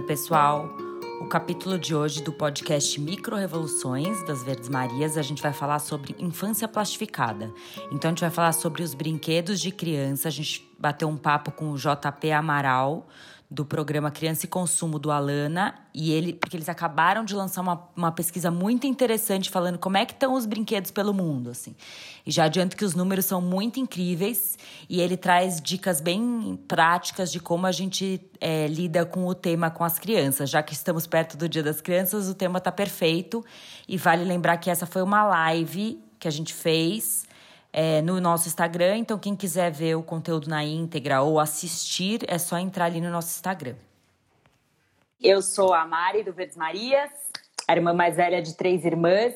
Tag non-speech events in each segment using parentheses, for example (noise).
Oi, pessoal. O capítulo de hoje do podcast Micro Revoluções das Verdes Marias, a gente vai falar sobre infância plastificada. Então, a gente vai falar sobre os brinquedos de criança. A gente bateu um papo com o JP Amaral, do programa Criança e Consumo do Alana e ele porque eles acabaram de lançar uma, uma pesquisa muito interessante falando como é que estão os brinquedos pelo mundo assim. E já adianto que os números são muito incríveis e ele traz dicas bem práticas de como a gente é, lida com o tema com as crianças. Já que estamos perto do Dia das Crianças o tema está perfeito e vale lembrar que essa foi uma live que a gente fez é, no nosso Instagram. Então, quem quiser ver o conteúdo na íntegra ou assistir, é só entrar ali no nosso Instagram. Eu sou a Mari do Verdes Marias, a irmã mais velha de três irmãs,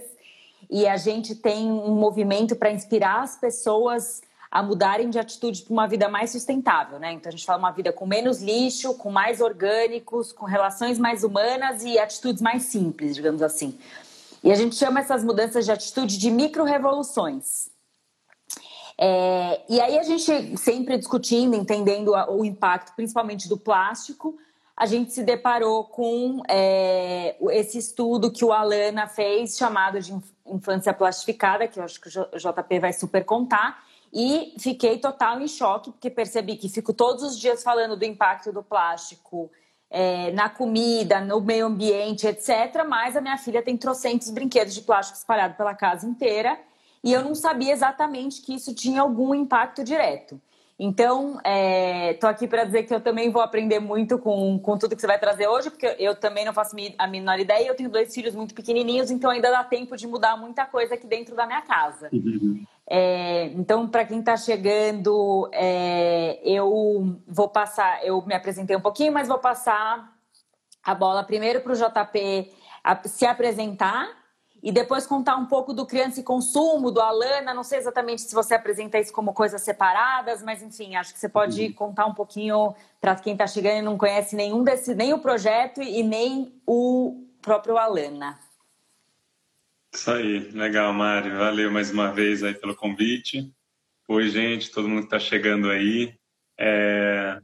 e a gente tem um movimento para inspirar as pessoas a mudarem de atitude para uma vida mais sustentável, né? Então a gente fala uma vida com menos lixo, com mais orgânicos, com relações mais humanas e atitudes mais simples, digamos assim. E a gente chama essas mudanças de atitude de micro-revoluções. É, e aí a gente sempre discutindo, entendendo o impacto, principalmente do plástico, a gente se deparou com é, esse estudo que o Alana fez, chamado de infância plastificada, que eu acho que o JP vai super contar, e fiquei total em choque, porque percebi que fico todos os dias falando do impacto do plástico é, na comida, no meio ambiente, etc. Mas a minha filha tem trocentos brinquedos de plástico espalhados pela casa inteira e eu não sabia exatamente que isso tinha algum impacto direto. Então, estou é, aqui para dizer que eu também vou aprender muito com, com tudo que você vai trazer hoje, porque eu também não faço a menor ideia. Eu tenho dois filhos muito pequenininhos, então ainda dá tempo de mudar muita coisa aqui dentro da minha casa. Uhum. É, então, para quem está chegando, é, eu vou passar. Eu me apresentei um pouquinho, mas vou passar a bola primeiro para o JP se apresentar e depois contar um pouco do Criança e Consumo, do Alana. Não sei exatamente se você apresenta isso como coisas separadas, mas enfim, acho que você pode uhum. contar um pouquinho para quem está chegando e não conhece nenhum desse, nem o projeto e nem o próprio Alana. Isso aí, legal, Mari. Valeu mais uma vez aí pelo convite. Oi, gente, todo mundo que está chegando aí. É...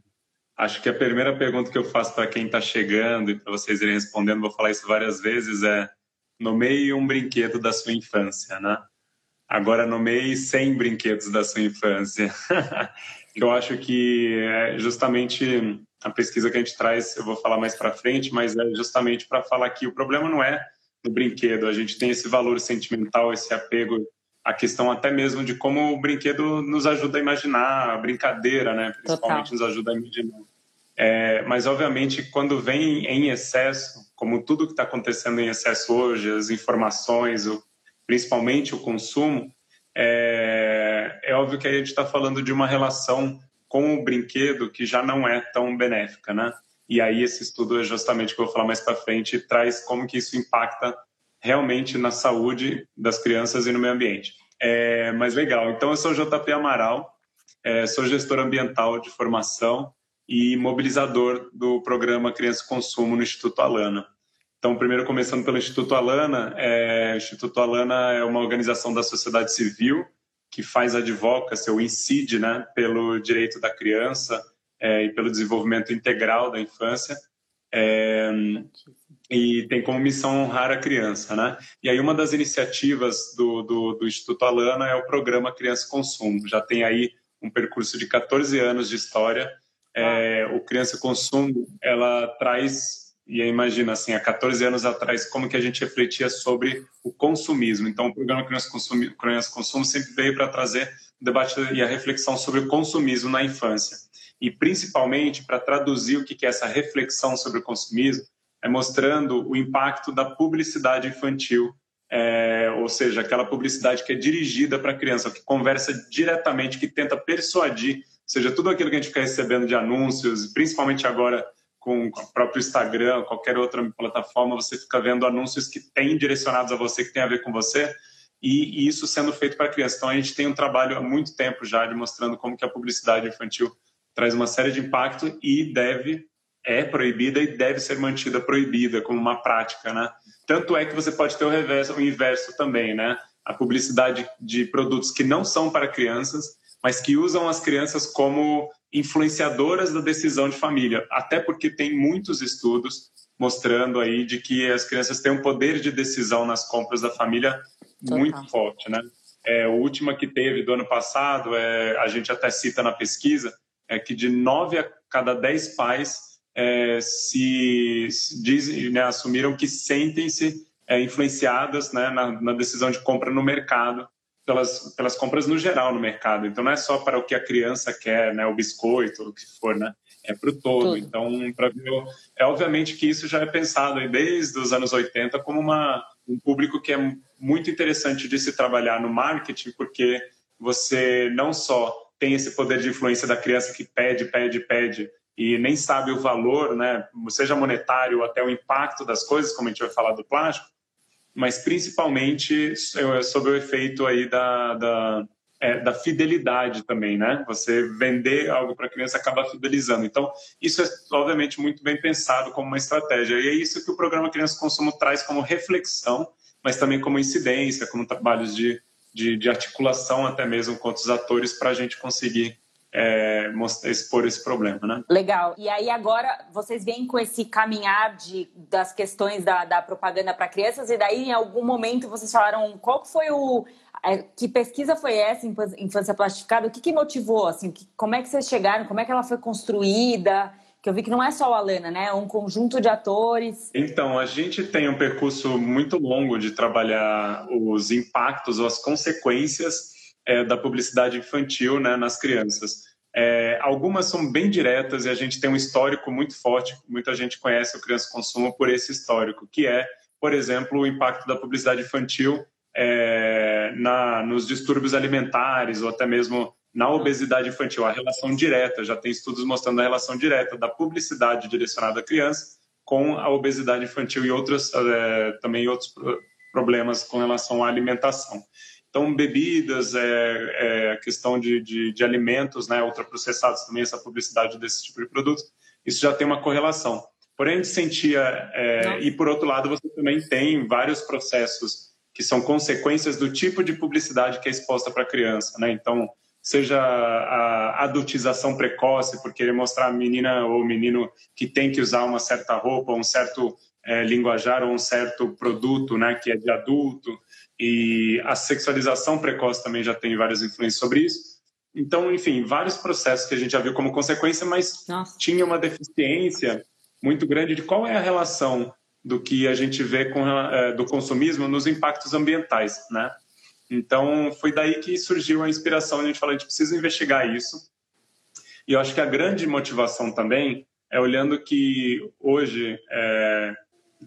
Acho que a primeira pergunta que eu faço para quem está chegando e para vocês irem respondendo, vou falar isso várias vezes, é nomeie um brinquedo da sua infância, né? Agora nomeie 100 brinquedos da sua infância. (laughs) eu acho que é justamente a pesquisa que a gente traz, eu vou falar mais para frente, mas é justamente para falar que o problema não é no brinquedo, a gente tem esse valor sentimental, esse apego, a questão até mesmo de como o brinquedo nos ajuda a imaginar, a brincadeira, né? Principalmente Total. nos ajuda a imaginar. É, mas, obviamente, quando vem em excesso, como tudo que está acontecendo em excesso hoje, as informações, o, principalmente o consumo, é, é óbvio que a gente está falando de uma relação com o brinquedo que já não é tão benéfica, né? E aí esse estudo é justamente o que eu vou falar mais para frente, traz como que isso impacta realmente na saúde das crianças e no meio ambiente. É, mas legal, então eu sou JP Amaral, é, sou gestor ambiental de formação, e mobilizador do programa Criança Consumo no Instituto Alana. Então, primeiro começando pelo Instituto Alana, é, o Instituto Alana é uma organização da sociedade civil que faz advocacy ou incide né, pelo direito da criança é, e pelo desenvolvimento integral da infância. É, e tem como missão honrar a criança, né? E aí uma das iniciativas do, do, do Instituto Alana é o programa Criança Consumo. Já tem aí um percurso de 14 anos de história é, o Criança Consumo, ela traz, e imagina assim, há 14 anos atrás, como que a gente refletia sobre o consumismo. Então, o programa Criança Consumo, Criança Consumo sempre veio para trazer o debate e a reflexão sobre o consumismo na infância. E, principalmente, para traduzir o que é essa reflexão sobre o consumismo, é mostrando o impacto da publicidade infantil é, ou seja, aquela publicidade que é dirigida para a criança, que conversa diretamente, que tenta persuadir seja, tudo aquilo que a gente fica recebendo de anúncios, principalmente agora com o próprio Instagram, qualquer outra plataforma, você fica vendo anúncios que têm direcionados a você, que tem a ver com você, e, e isso sendo feito para criança. Então a gente tem um trabalho há muito tempo já de mostrando como que a publicidade infantil traz uma série de impacto e deve é proibida e deve ser mantida proibida como uma prática, né? Tanto é que você pode ter o reverso, o inverso também, né? A publicidade de produtos que não são para crianças mas que usam as crianças como influenciadoras da decisão de família, até porque tem muitos estudos mostrando aí de que as crianças têm um poder de decisão nas compras da família Total. muito forte, né? É, a última que teve do ano passado, é, a gente até cita na pesquisa, é que de nove a cada dez pais é, se, se diz, né, assumiram que sentem-se é, influenciadas né, na, na, decisão de compra no mercado, pelas, pelas compras no geral no mercado. Então, não é só para o que a criança quer, né, o biscoito, o que for, né? É para o todo. Tudo. Então, para é obviamente que isso já é pensado desde os anos 80 como uma, um público que é muito interessante de se trabalhar no marketing, porque você não só tem esse poder de influência da criança que pede, pede, pede, e nem sabe o valor, né, seja monetário ou até o impacto das coisas, como a gente vai falar do plástico, mas principalmente sobre o efeito aí da, da, é, da fidelidade também, né? Você vender algo para a criança acaba fidelizando. Então, isso é obviamente muito bem pensado como uma estratégia. E é isso que o programa Criança Consumo traz como reflexão, mas também como incidência, como trabalhos de, de, de articulação até mesmo com outros atores para a gente conseguir é, mostrar, expor esse problema, né? Legal. E aí agora vocês vêm com esse caminhar de, das questões da, da propaganda para crianças e daí em algum momento vocês falaram qual foi o é, que pesquisa foi essa infância plastificada? O que, que motivou assim? Que, como é que vocês chegaram? Como é que ela foi construída? Que eu vi que não é só o Alana, né? É um conjunto de atores. Então, a gente tem um percurso muito longo de trabalhar os impactos ou as consequências é, da publicidade infantil né, nas crianças. É, algumas são bem diretas e a gente tem um histórico muito forte, muita gente conhece o Criança Consumo por esse histórico, que é, por exemplo, o impacto da publicidade infantil é, na, nos distúrbios alimentares ou até mesmo na obesidade infantil, a relação direta, já tem estudos mostrando a relação direta da publicidade direcionada à criança com a obesidade infantil e outros, é, também outros problemas com relação à alimentação. Então, bebidas, é, é, a questão de, de, de, alimentos, né, ultraprocessados também, essa publicidade desse tipo de produto, isso já tem uma correlação. Porém, a gente sentia, é, e por outro lado, você também tem vários processos que são consequências do tipo de publicidade que é exposta para a criança, né? Então, seja a adultização precoce, por querer mostrar a menina ou menino que tem que usar uma certa roupa, um certo é, linguajar ou um certo produto, né, que é de adulto, e a sexualização precoce também já tem várias influências sobre isso. Então, enfim, vários processos que a gente já viu como consequência, mas Nossa. tinha uma deficiência muito grande de qual é a relação do que a gente vê com, é, do consumismo nos impactos ambientais, né? Então, foi daí que surgiu a inspiração, a gente falou, a gente precisa investigar isso. E eu acho que a grande motivação também é olhando que hoje é,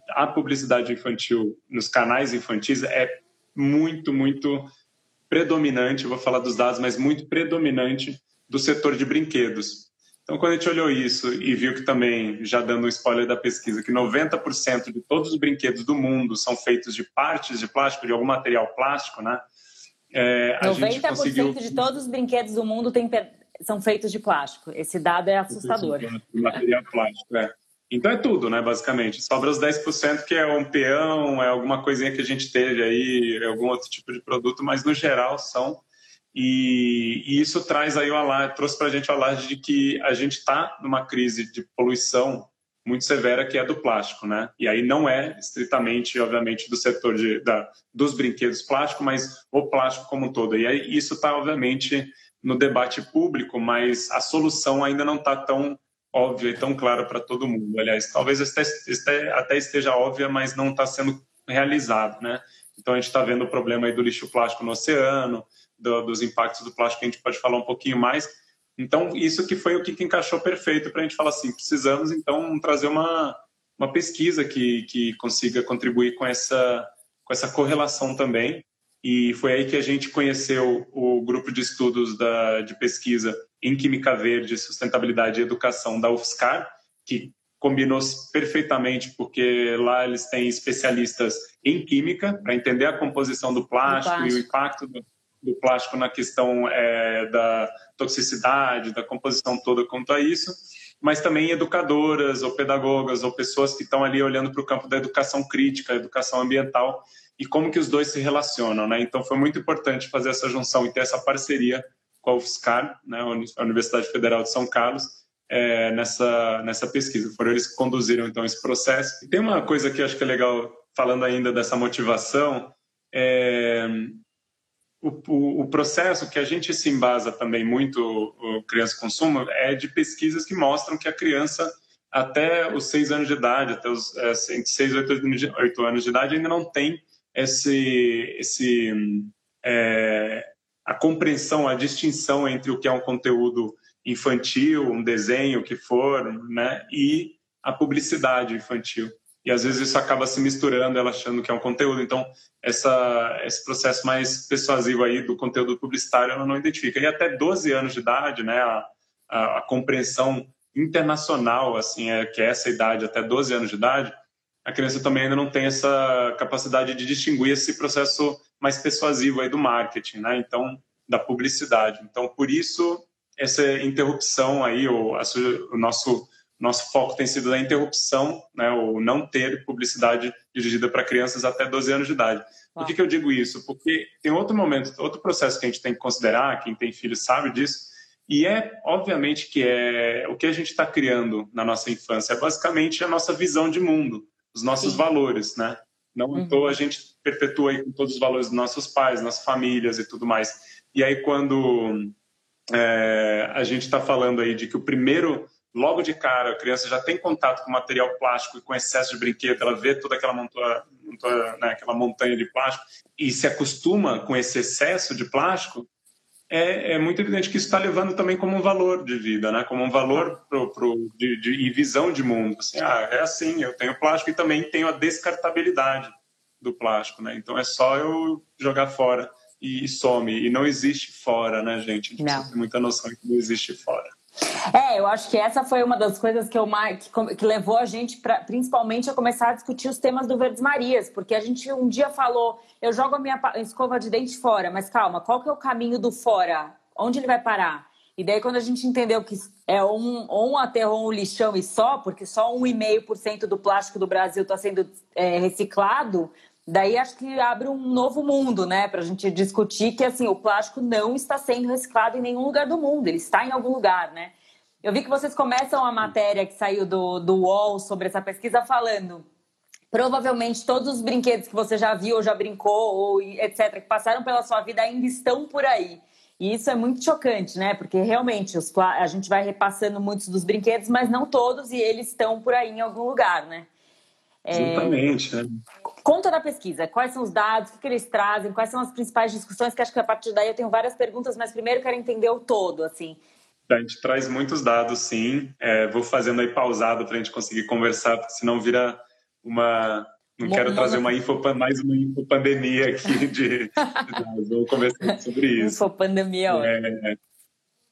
a publicidade infantil nos canais infantis é muito, muito predominante, vou falar dos dados, mas muito predominante do setor de brinquedos. Então, quando a gente olhou isso e viu que também, já dando um spoiler da pesquisa, que 90% de todos os brinquedos do mundo são feitos de partes de plástico, de algum material plástico, né? É, 90% conseguiu... de todos os brinquedos do mundo tem, são feitos de plástico. Esse dado é assustador. Material plástico, é. Então é tudo, né, basicamente. Sobra os 10% que é um peão, é alguma coisinha que a gente teve aí, é algum outro tipo de produto, mas no geral são. E, e isso traz aí o alarde, trouxe para a gente o alarde de que a gente está numa crise de poluição muito severa que é do plástico, né? E aí não é estritamente, obviamente, do setor de, da, dos brinquedos plástico, mas o plástico como um todo. E aí isso está, obviamente, no debate público, mas a solução ainda não está tão óbvia e tão clara para todo mundo. Aliás, talvez até esteja óbvia, mas não está sendo realizado, né? Então a gente está vendo o problema aí do lixo plástico no oceano, do, dos impactos do plástico que a gente pode falar um pouquinho mais. Então isso que foi o que encaixou perfeito para a gente falar assim, precisamos então trazer uma uma pesquisa que que consiga contribuir com essa com essa correlação também. E foi aí que a gente conheceu o grupo de estudos da, de pesquisa em Química Verde, Sustentabilidade e Educação da UFSCar, que combinou perfeitamente, porque lá eles têm especialistas em química para entender a composição do plástico, plástico. e o impacto do, do plástico na questão é, da toxicidade, da composição toda quanto a isso, mas também educadoras ou pedagogas ou pessoas que estão ali olhando para o campo da educação crítica, educação ambiental e como que os dois se relacionam, né? Então foi muito importante fazer essa junção e ter essa parceria com a UFSCar, né, a Universidade Federal de São Carlos, é, nessa, nessa pesquisa. Foram eles que conduziram, então, esse processo. E tem uma coisa que eu acho que é legal, falando ainda dessa motivação, é, o, o, o, processo que a gente se embasa também muito, o Criança Consumo, é de pesquisas que mostram que a criança até os seis anos de idade, até os é, seis, oito, oito anos de idade, ainda não tem esse, esse é, a compreensão, a distinção entre o que é um conteúdo infantil, um desenho, o que for, né, e a publicidade infantil. E às vezes isso acaba se misturando, ela achando que é um conteúdo. Então, essa, esse processo mais persuasivo aí do conteúdo publicitário ela não identifica. E até 12 anos de idade, né, a, a, a compreensão internacional, assim, é que é essa idade, até 12 anos de idade, a criança também ainda não tem essa capacidade de distinguir esse processo mais persuasivo aí do marketing, né? Então, da publicidade. Então, por isso essa interrupção aí, o, o nosso nosso foco tem sido a interrupção, né, o não ter publicidade dirigida para crianças até 12 anos de idade. Por que, que eu digo isso? Porque tem outro momento, outro processo que a gente tem que considerar, quem tem filhos sabe disso, e é, obviamente, que é o que a gente está criando na nossa infância, é basicamente a nossa visão de mundo os nossos Sim. valores, né? Não uhum. então a gente perpetua aí com todos os valores dos nossos pais, nossas famílias e tudo mais. E aí quando é, a gente está falando aí de que o primeiro, logo de cara, a criança já tem contato com material plástico e com excesso de brinquedo, ela vê toda aquela montanha, né, aquela montanha de plástico e se acostuma com esse excesso de plástico, é, é, muito evidente que isso está levando também como um valor de vida, né? Como um valor pro, pro, de, de, e visão de mundo. Assim, ah, é assim, eu tenho plástico e também tenho a descartabilidade do plástico, né? Então é só eu jogar fora e, some. E não existe fora, né, gente? A gente não. tem muita noção que não existe fora. É, eu acho que essa foi uma das coisas que, eu, que, que levou a gente, pra, principalmente, a começar a discutir os temas do Verdes Marias, porque a gente um dia falou, eu jogo a minha escova de dente fora, mas calma, qual que é o caminho do fora? Onde ele vai parar? E daí, quando a gente entendeu que é um, um aterro ou um lixão e só, porque só 1,5% do plástico do Brasil está sendo é, reciclado, daí acho que abre um novo mundo, né, para a gente discutir que assim o plástico não está sendo reciclado em nenhum lugar do mundo, ele está em algum lugar, né? Eu vi que vocês começam a matéria que saiu do, do UOL sobre essa pesquisa falando. Provavelmente todos os brinquedos que você já viu ou já brincou, ou etc., que passaram pela sua vida ainda estão por aí. E isso é muito chocante, né? Porque realmente os, a gente vai repassando muitos dos brinquedos, mas não todos, e eles estão por aí em algum lugar, né? Exatamente. É... Conta da pesquisa, quais são os dados, o que, que, eles trazem, quais são as principais discussões, que acho que a partir daí eu tenho várias perguntas, mas primeiro quero entender o todo, assim. A gente traz muitos dados, sim. É, vou fazendo aí pausado para a gente conseguir conversar, porque senão vira uma. Não quero trazer uma info, mais uma infopandemia aqui (laughs) de. Vou conversar sobre isso. Infopandemia, é,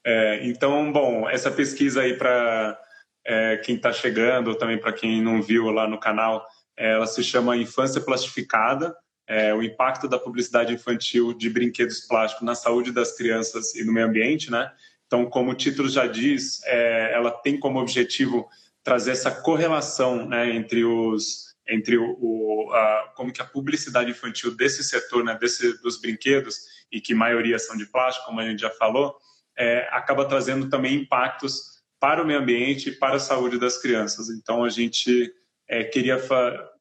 é, Então, bom, essa pesquisa aí para é, quem está chegando, ou também para quem não viu lá no canal, é, ela se chama Infância Plastificada, é, o impacto da publicidade infantil de brinquedos plásticos na saúde das crianças e no meio ambiente, né? Então, como o título já diz, é, ela tem como objetivo trazer essa correlação né, entre os entre o, o a, como que a publicidade infantil desse setor, né, desse dos brinquedos e que maioria são de plástico, como a gente já falou, é, acaba trazendo também impactos para o meio ambiente e para a saúde das crianças. Então a gente é, queria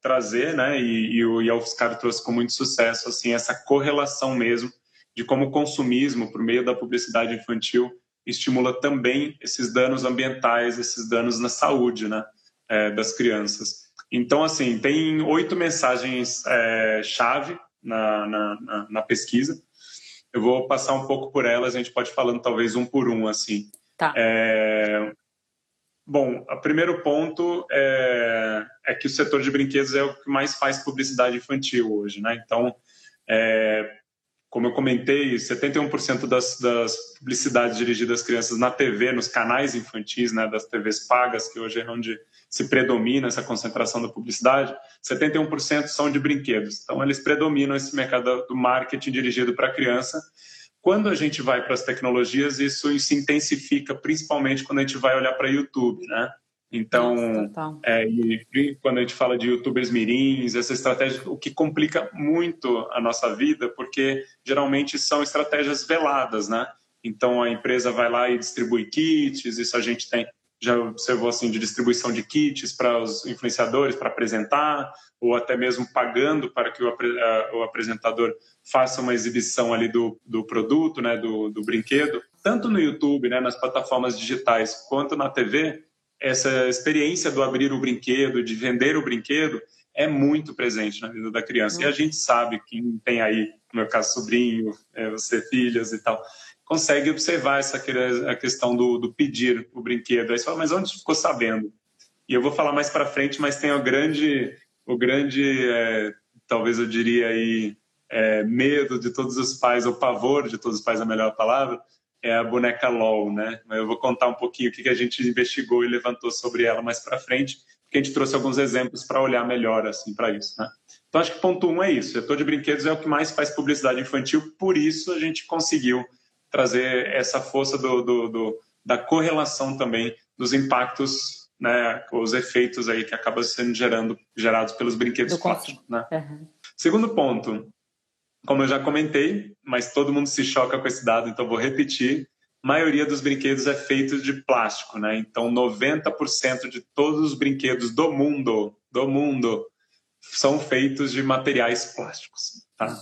trazer, né, e, e o Yalfscar trouxe com muito sucesso assim essa correlação mesmo de como o consumismo por meio da publicidade infantil estimula também esses danos ambientais, esses danos na saúde né, é, das crianças. Então, assim, tem oito mensagens é, na, na, na, pesquisa. Eu vou passar um pouco por elas, a gente pode falando talvez um por um, assim. Tá. É... Bom, o primeiro ponto é, é, que o setor de brinquedos é o que mais faz publicidade infantil hoje, né? Então, é, como eu comentei, 71% das, das, publicidades dirigidas às crianças na TV, nos canais infantis, né, das TVs pagas, que hoje é onde se predomina essa concentração da publicidade, 71% são de brinquedos. Então, eles predominam esse mercado do marketing dirigido para a criança. Quando a gente vai para as tecnologias, isso se intensifica, principalmente quando a gente vai olhar para YouTube, né? Então, é, e quando a gente fala de youtubers mirins, essa estratégia, o que complica muito a nossa vida, porque geralmente são estratégias veladas, né? Então a empresa vai lá e distribui kits, isso a gente tem já observou assim de distribuição de kits para os influenciadores para apresentar ou até mesmo pagando para que o, o, apresentador faça uma exibição ali do, do produto, né, do, do brinquedo, tanto no YouTube, né, nas plataformas digitais, quanto na TV, essa experiência do abrir o brinquedo, de vender o brinquedo, é muito presente na vida da criança. E a gente sabe, quem tem aí, no meu caso, sobrinho, é, você, filhas e tal, consegue observar essa a questão do, do pedir o brinquedo. Aí você fala, mas onde ficou sabendo? E eu vou falar mais para frente, mas tem o grande, o grande, é, talvez eu diria aí, é, medo de todos os pais, ou pavor de todos os pais, a melhor palavra, é a boneca LOL, né? Eu vou contar um pouquinho o que a gente investigou e levantou sobre ela mais para frente, porque a gente trouxe alguns exemplos para olhar melhor assim para isso, né? Então acho que ponto um é isso. O setor de brinquedos é o que mais faz publicidade infantil, por isso a gente conseguiu trazer essa força do, do, do da correlação também dos impactos, né, os efeitos aí que acabam sendo gerando, gerados pelos brinquedos plásticos. Né? Uhum. Segundo ponto, como eu já comentei, mas todo mundo se choca com esse dado, então vou repetir. A maioria dos brinquedos é feito de plástico, né? Então 90% de todos os brinquedos do mundo, do mundo, são feitos de materiais plásticos. Tá?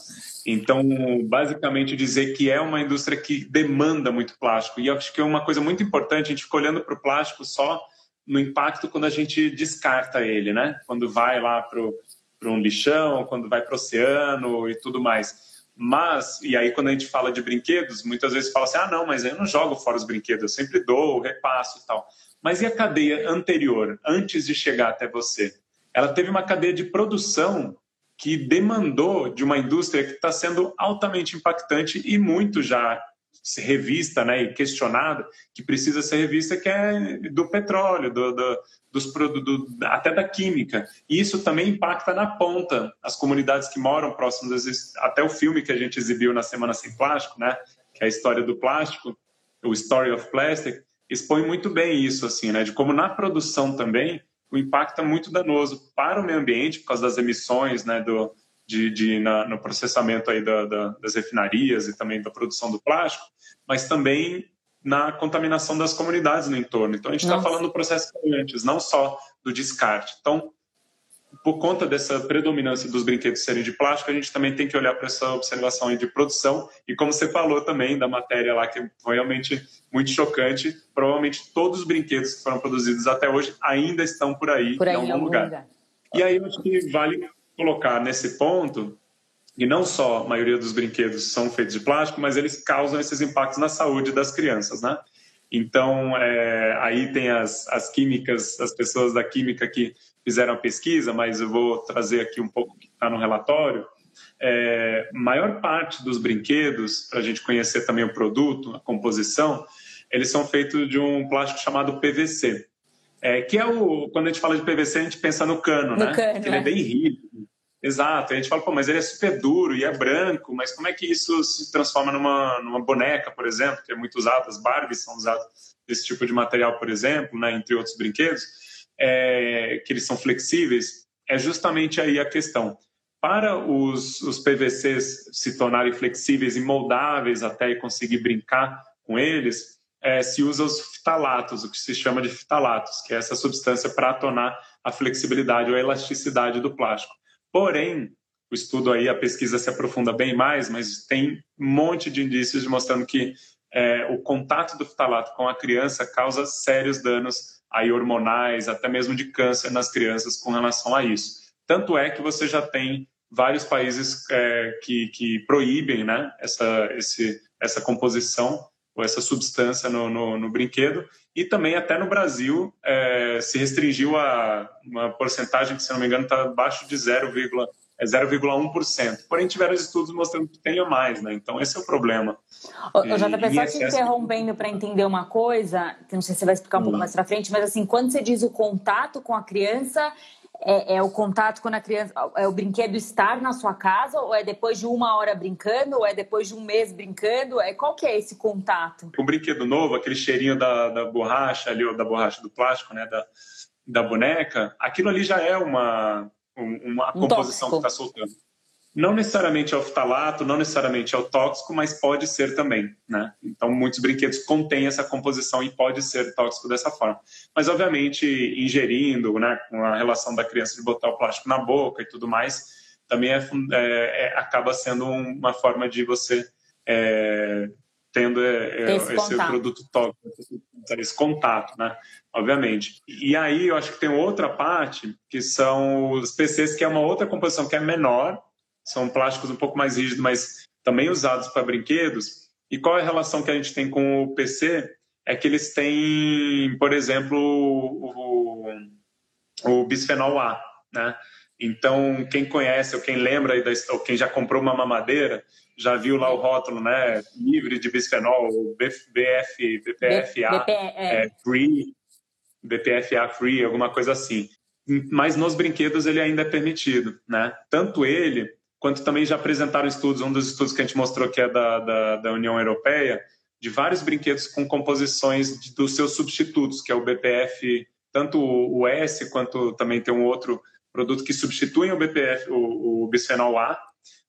Então, basicamente, dizer que é uma indústria que demanda muito plástico. E acho que é uma coisa muito importante, a gente fica olhando para o plástico só no impacto quando a gente descarta ele, né? Quando vai lá para um lixão, quando vai para o oceano e tudo mais. Mas, e aí quando a gente fala de brinquedos, muitas vezes fala assim, ah, não, mas eu não jogo fora os brinquedos, eu sempre dou, repasso e tal. Mas e a cadeia anterior, antes de chegar até você? Ela teve uma cadeia de produção que demandou de uma indústria que está sendo altamente impactante e muito já revista né, e questionada, que precisa ser revista, que é do petróleo, do, do, dos produtos, até da química. E isso também impacta na ponta as comunidades que moram próximas, até o filme que a gente exibiu na Semana Sem Plástico, né, que é a história do plástico, o Story of Plastic, expõe muito bem isso, assim, né, de como na produção também o impacto é muito danoso para o meio ambiente, por causa das emissões né, do, de, de na, no processamento aí da, da, das refinarias e também da produção do plástico, mas também na contaminação das comunidades no entorno. Então, a gente está falando do processo antes, não só do descarte. Então, por conta dessa predominância dos brinquedos serem de plástico, a gente também tem que olhar para essa observação de produção e como você falou também da matéria lá que foi realmente muito chocante, provavelmente todos os brinquedos que foram produzidos até hoje ainda estão por aí, por aí em algum, algum lugar. lugar. E aí eu acho que vale colocar nesse ponto e não só a maioria dos brinquedos são feitos de plástico, mas eles causam esses impactos na saúde das crianças, né? Então, é, aí tem as, as químicas, as pessoas da química que fizeram a pesquisa, mas eu vou trazer aqui um pouco que está no relatório. É, maior parte dos brinquedos, para a gente conhecer também o produto, a composição, eles são feitos de um plástico chamado PVC. É, que é o. Quando a gente fala de PVC, a gente pensa no cano, no né? Cano, ele é. é bem rígido. Exato. A gente fala, pô, mas ele é super duro e é branco, mas como é que isso se transforma numa, numa boneca, por exemplo, que é muito usada, as Barbies são usadas desse tipo de material, por exemplo, né, entre outros brinquedos é, que eles são flexíveis, é justamente aí a questão. Para os, os PVCs se tornarem flexíveis e moldáveis até e conseguir brincar com eles, é, se usa os fitalatos, o que se chama de fitalatos, que é essa substância para tornar a flexibilidade ou a elasticidade do plástico. Porém, o estudo aí, a pesquisa se aprofunda bem mais, mas tem um monte de indícios mostrando que é, o contato do fitalato com a criança causa sérios danos aí hormonais, até mesmo de câncer nas crianças com relação a isso. Tanto é que você já tem vários países é, que, que proíbem né, essa, esse, essa composição ou essa substância no, no, no brinquedo. E também até no Brasil é, se restringiu a uma porcentagem que, se não me engano, está abaixo de 0, é 0,1%. Porém, tiveram estudos mostrando que tenha mais, né? Então, esse é o problema. O, o JP, só te interrompendo para entender uma coisa, que não sei se você vai explicar um pouco mais para frente, mas assim, quando você diz o contato com a criança, é, é, o contato quando a criança. É o brinquedo estar na sua casa, ou é depois de uma hora brincando, ou é depois de um mês brincando? É, qual que é esse contato? Um brinquedo novo, aquele cheirinho da, da borracha ali, ou da borracha do plástico, né? Da, da boneca, aquilo ali já é uma uma um composição tóxico. que está soltando. não necessariamente é o ftalato, não necessariamente é o tóxico, mas pode ser também, né? Então, muitos brinquedos contêm essa composição e pode ser tóxico dessa forma. Mas, obviamente, ingerindo, né, com a relação da criança de botar o plástico na boca e tudo mais, também é, é, é acaba sendo uma forma de você é, tendo é, esse, esse produto tóxico, esse contato, né? Obviamente. E aí, eu acho que tem outra parte, que são os PCs, que é uma outra composição que é menor, são plásticos um pouco mais rígidos, mas também usados para brinquedos. E qual é a relação que a gente tem com o PC? É que eles têm, por exemplo, o, o bisfenol A, né? Então, quem conhece ou quem lembra ou quem já comprou uma mamadeira, já viu lá o rótulo, né? Livre de bisfenol, BF, BPFA, é. É, free, BPFA free, alguma coisa assim. Mas nos brinquedos ele ainda é permitido, né? Tanto ele quanto também já apresentaram estudos, um dos estudos que a gente mostrou que é da, da, da União Europeia, de vários brinquedos com composições de, dos seus substitutos, que é o BPF, tanto o, S quanto também tem um outro produto que substituem o BPF, o, o bisfenol A,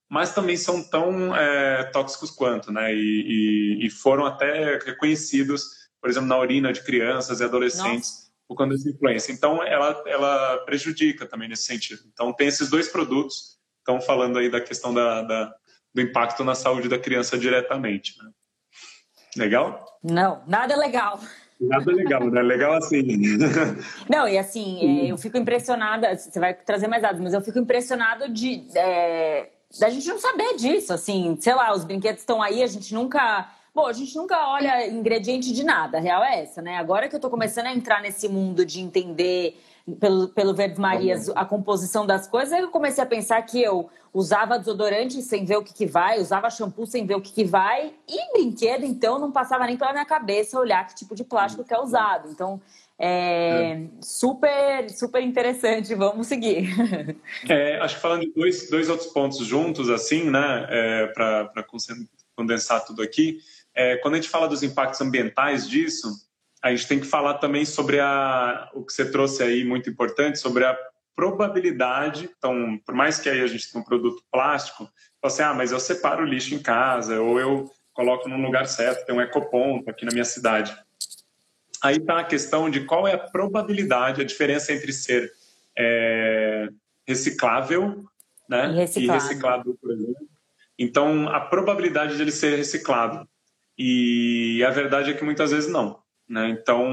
mas também são tão é, tóxicos quanto, né? E, e, e, foram até reconhecidos, por exemplo, na urina de crianças e adolescentes Nossa. por conta dessa influência. Então, ela, ela prejudica também nesse sentido. Então, tem esses dois produtos estão falando aí da questão da, da, do impacto na saúde da criança diretamente. Né? Legal? Não, nada legal. Nada legal, né? Legal assim. (laughs) Não, e assim, é, eu fico impressionada, você vai trazer mais dados, mas eu fico impressionado de é, da gente não saber disso, assim, sei lá, os brinquedos estão aí, a gente nunca. Bom, a gente nunca olha ingrediente de nada, a real é essa, né? Agora que eu tô começando a entrar nesse mundo de entender pelo, pelo Verdes Marias a composição das coisas, aí eu comecei a pensar que eu usava desodorante sem ver o que, que vai, usava shampoo sem ver o que, que vai, e brinquedo, então, não passava nem pela minha cabeça olhar que tipo de plástico que é usado. Então, é, é. super, super interessante, vamos seguir. (laughs) É, acho que falando de dois, dois outros pontos juntos, assim, né, é, para condensar tudo aqui, é, quando a gente fala dos impactos ambientais disso, a gente tem que falar também sobre a, o que você trouxe aí, muito importante, sobre a probabilidade. Então, por mais que aí a gente tenha um produto plástico, você, assim, ah, mas eu separo o lixo em casa, ou eu coloco num lugar certo, tem um ecoponto aqui na minha cidade. Aí está a questão de qual é a probabilidade, a diferença entre ser é, reciclável né, e, e reciclado, por exemplo. Então, a probabilidade de ele ser reciclado. E a verdade é que muitas vezes não. Né? Então,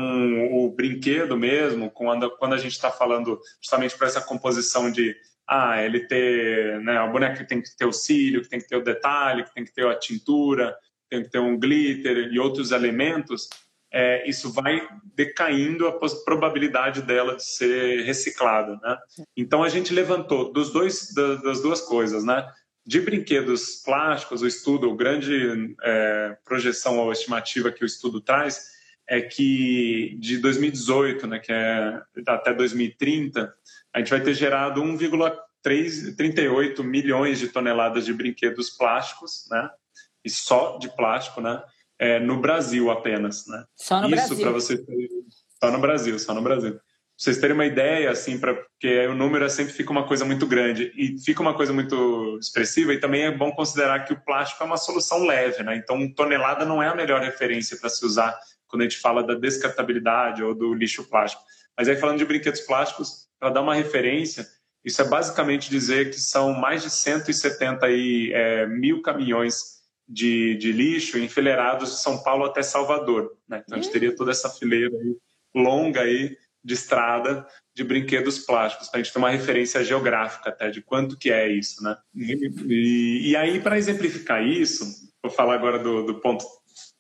o brinquedo mesmo, quando, quando a gente está falando justamente para essa composição de ah, ele ter, né, a boneca tem que ter o cílio, que tem que ter o detalhe, que tem que ter a tintura, tem que ter um glitter e outros elementos, é, isso vai decaindo a probabilidade dela de ser reciclada, né? Então a gente levantou dos dois das duas coisas, né? De brinquedos plásticos, o estudo, a grande é, projeção ou estimativa que o estudo traz é que de 2018, né, que é até 2030, a gente vai ter gerado 1,38 milhões de toneladas de brinquedos plásticos, né? E só de plástico, né? É, no Brasil apenas, né? Só no Isso para você só no Brasil, só no Brasil. Pra vocês terem uma ideia, assim, para porque o número sempre fica uma coisa muito grande e fica uma coisa muito expressiva. E também é bom considerar que o plástico é uma solução leve, né? Então, tonelada não é a melhor referência para se usar quando a gente fala da descartabilidade ou do lixo plástico. Mas aí falando de brinquedos plásticos, para dar uma referência, isso é basicamente dizer que são mais de 170 aí, é, mil caminhões de, de, lixo enfileirados de São Paulo até Salvador. Né? Então a gente teria toda essa fileira aí, longa aí de estrada de brinquedos plásticos, para a gente ter uma referência geográfica até de quanto que é isso. Né? E, e aí, para exemplificar isso, vou falar agora do, do ponto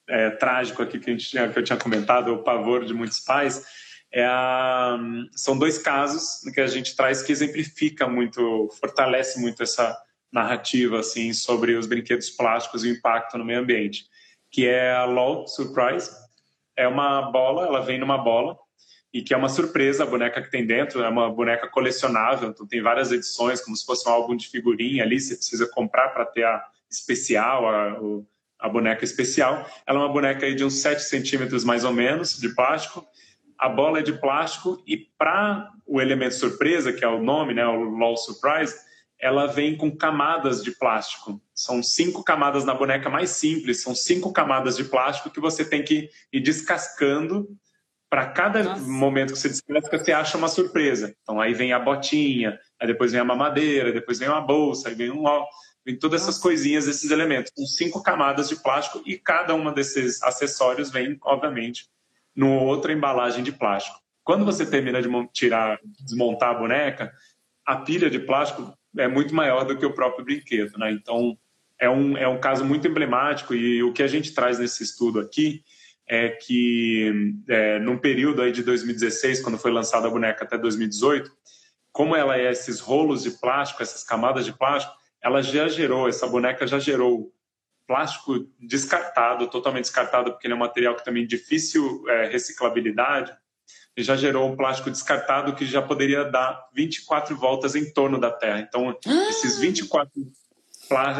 é, trágico aqui que, tinha, que eu tinha comentado, o pavor de muitos pais, é a, são dois casos que a gente traz que exemplifica muito, fortalece muito essa narrativa assim sobre os brinquedos plásticos e o impacto no meio ambiente, que é a LOL Surprise. É uma bola, ela vem numa bola e que é uma surpresa a boneca que tem dentro, é uma boneca colecionável, então tem várias edições, como se fosse um álbum de figurinha ali, você precisa comprar para ter a especial, a, o, a boneca especial. Ela é uma boneca de uns 7 centímetros mais ou menos de plástico. A bola é de plástico e para o elemento surpresa, que é o nome, né, o LOL Surprise, ela vem com camadas de plástico. São cinco camadas na boneca mais simples, são cinco camadas de plástico que você tem que ir descascando. Para cada Nossa. momento que você descasca, você acha uma surpresa. Então aí vem a botinha, aí depois vem a mamadeira, depois vem uma bolsa, aí vem um vem todas essas coisinhas, esses elementos, com cinco camadas de plástico e cada uma desses acessórios vem, obviamente, numa outra embalagem de plástico. Quando você termina de tirar, desmontar a boneca, a pilha de plástico é muito maior do que o próprio brinquedo, né? Então, é um, é um caso muito emblemático e o que a gente traz nesse estudo aqui é que é, num período aí de 2016, quando foi lançada a boneca até 2018, como ela é esses rolos de plástico, essas camadas de plástico, ela já gerou, essa boneca já gerou plástico descartado, totalmente descartado, porque ele é um material que também é difícil é, reciclabilidade, e já gerou um plástico descartado que já poderia dar 24 voltas em torno da Terra. Então, esses 24,